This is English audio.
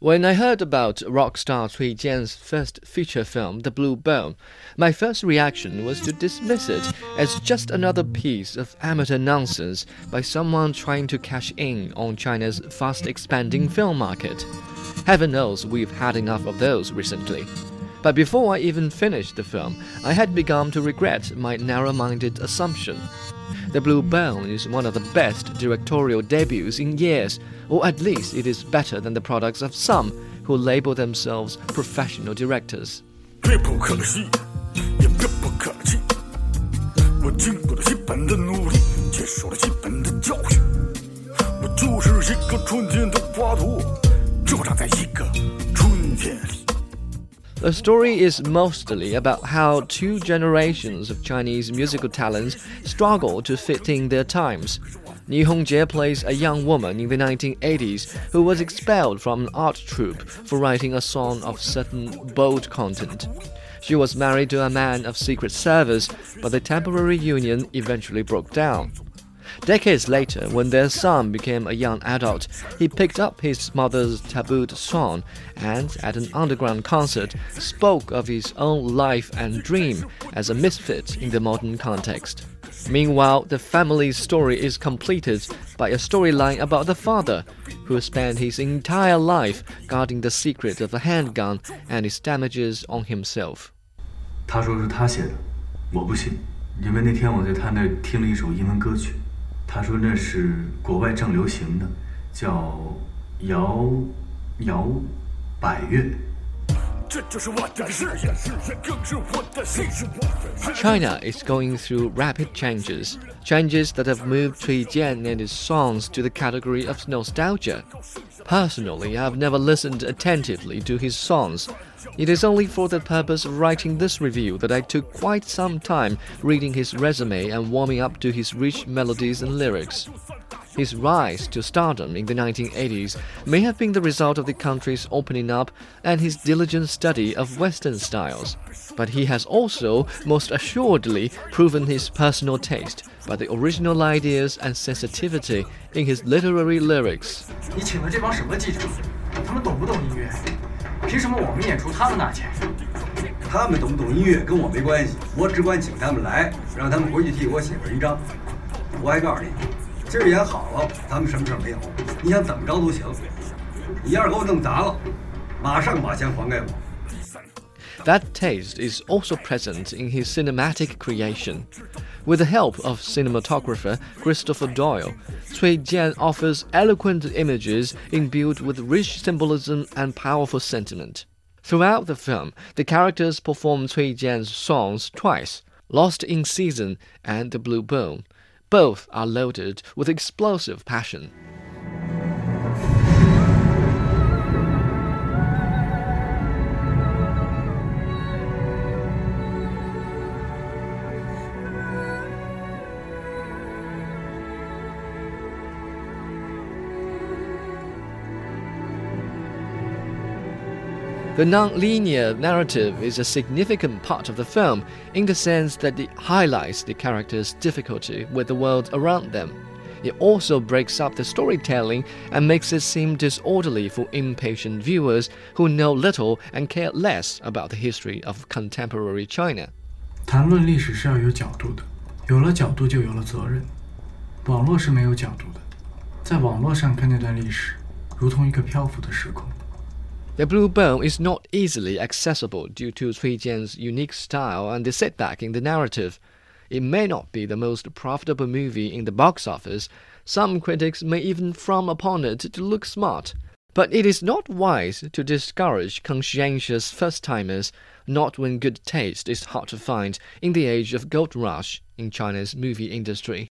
When I heard about rock star Cui Jian's first feature film, The Blue Bone, my first reaction was to dismiss it as just another piece of amateur nonsense by someone trying to cash in on China's fast expanding film market. Heaven knows we've had enough of those recently. But before I even finished the film, I had begun to regret my narrow minded assumption. The Blue Bone is one of the best directorial debuts in years, or at least it is better than the products of some who label themselves professional directors. The story is mostly about how two generations of Chinese musical talents struggle to fit in their times. Ni Hongjie plays a young woman in the 1980s who was expelled from an art troupe for writing a song of certain bold content. She was married to a man of Secret Service, but the temporary union eventually broke down. Decades later, when their son became a young adult, he picked up his mother's tabooed song and, at an underground concert, spoke of his own life and dream as a misfit in the modern context. Meanwhile, the family's story is completed by a storyline about the father, who spent his entire life guarding the secret of a handgun and its damages on himself. 他说是他写的，我不信，因为那天我在他那儿听了一首英文歌曲。 他说那是国外正流行的，叫摇摇百越。China is going through rapid changes, changes that have moved Cui Jian and his songs to the category of nostalgia. Personally, I've never listened attentively to his songs. It is only for the purpose of writing this review that I took quite some time reading his resume and warming up to his rich melodies and lyrics. His rise to stardom in the 1980s may have been the result of the country's opening up and his diligent study of Western styles. But he has also most assuredly proven his personal taste by the original ideas and sensitivity in his literary lyrics. 你请的这帮什么记者？他们懂不懂音乐？凭什么我们演出他们拿钱？他们懂不懂音乐跟我没关系，我只管请他们来，让他们回去替我写文章。我还告诉你， 今儿演好了，咱们什么事没有，你想怎么着都行。你要是给我弄砸了，马上把钱还给我。that taste is also present in his cinematic creation. With the help of cinematographer Christopher Doyle, Cui Jian offers eloquent images imbued with rich symbolism and powerful sentiment. Throughout the film, the characters perform Cui Jian's songs twice, Lost in Season and The Blue Bone. both are loaded with explosive passion. The non-linear narrative is a significant part of the film in the sense that it highlights the characters' difficulty with the world around them. It also breaks up the storytelling and makes it seem disorderly for impatient viewers who know little and care less about the history of contemporary China. 谈论历史是要有角度的，有了角度就有了责任。网络是没有角度的，在网络上看那段历史，如同一个漂浮的时空。 The Blue Bone is not easily accessible due to Cui Jian's unique style and the setback in the narrative. It may not be the most profitable movie in the box office. Some critics may even frown upon it to look smart. But it is not wise to discourage conscientious first timers, not when good taste is hard to find in the age of gold rush in China's movie industry.